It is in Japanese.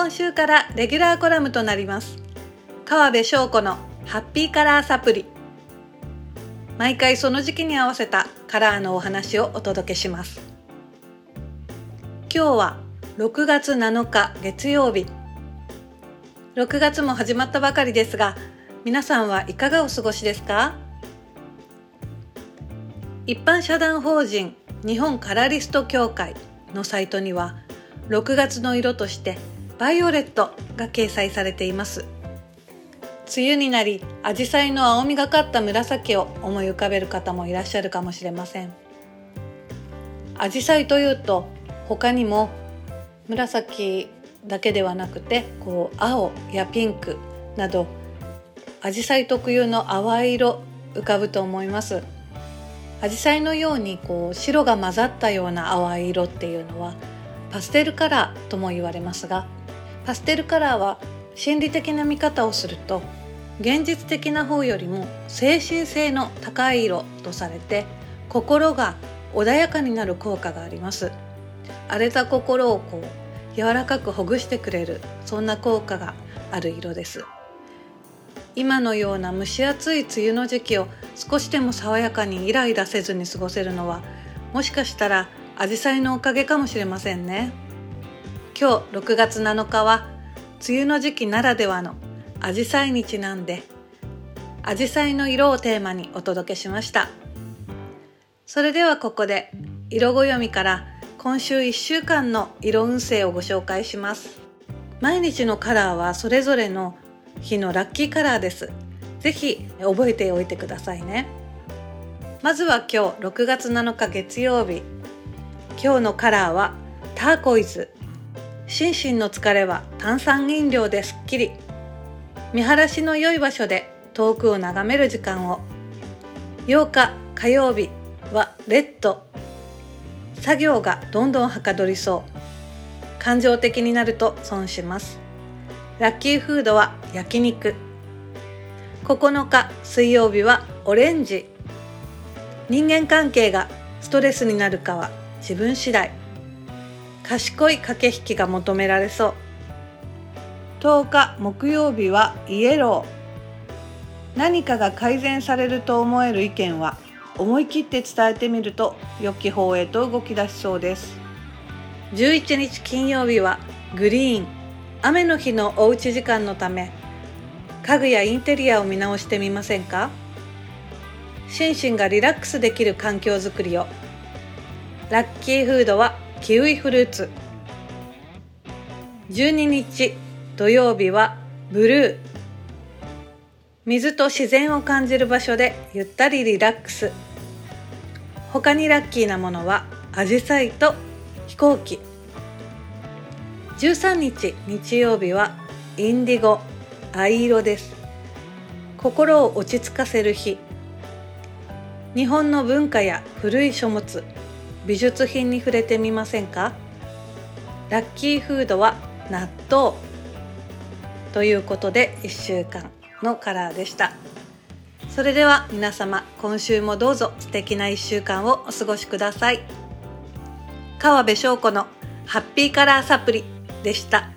今週からレギュラーコラムとなります。川辺翔子のハッピーカラーサプリ。毎回その時期に合わせたカラーのお話をお届けします。今日は6月7日月曜日。6月も始まったばかりですが皆さんはいかがお過ごしですか？一般社団法人日本カラリスト協会のサイトには6月の色としてバイオレットが掲載されています。梅雨になりアジサイの青みがかった紫を思い浮かべる方もいらっしゃるかもしれません。アジサイというと他にも紫だけではなくてこう青やピンクなどアジサイ特有の淡い色浮かぶと思います。アジサイのようにこう白が混ざったような淡い色っていうのはパステルカラーとも言われますがパステルカラーは心理的な見方をすると現実的な方よりも精神性の高い色とされて心が穏やかになる効果があります。荒れた心をこう柔らかくほぐしてくれるそんな効果がある色です。今のような蒸し暑い梅雨の時期を少しでも爽やかにイライラせずに過ごせるのはもしかしたらアジサイのおかげかもしれませんね。今日6月7日は梅雨の時期ならではのアジサイにちなんでアジサイの色をテーマにお届けしました。それではここで色ご読みから今週1週間の色運勢をご紹介します。毎日のカラーはそれぞれの日のラッキーカラーです。ぜひ覚えておいてくださいね。まずは今日6月7日月曜日。今日のカラーはターコイズ。心身の疲れは炭酸飲料ですっきり見晴らしの良い場所で遠くを眺める時間を。8日火曜日はレッド。作業がどんどんはかどりそう。感情的になると損します。ラッキーフードは焼肉。9日水曜日はオレンジ。人間関係がストレスになるかは自分次第。賢い駆け引きが求められそう。10日木曜日はイエロー。何かが改善されると思える意見は思い切って伝えてみると良き方へと動き出しそうです。11日金曜日はグリーン。雨の日のおうち時間のため家具やインテリアを見直してみませんか？心身がリラックスできる環境づくりを。ラッキーフードはキウイフルーツ。12日土曜日はブルー。水と自然を感じる場所でゆったりリラックス。他にラッキーなものはアジサイと飛行機。13日日曜日はインディゴ藍色です。心を落ち着かせる日。日本の文化や古い書物。美術品に触れてみませんか？ラッキーフードは納豆ということで1週間のカラーでした。それでは皆様今週もどうぞ素敵な1週間をお過ごしください。川辺翔子のハッピーカラーサプリでした。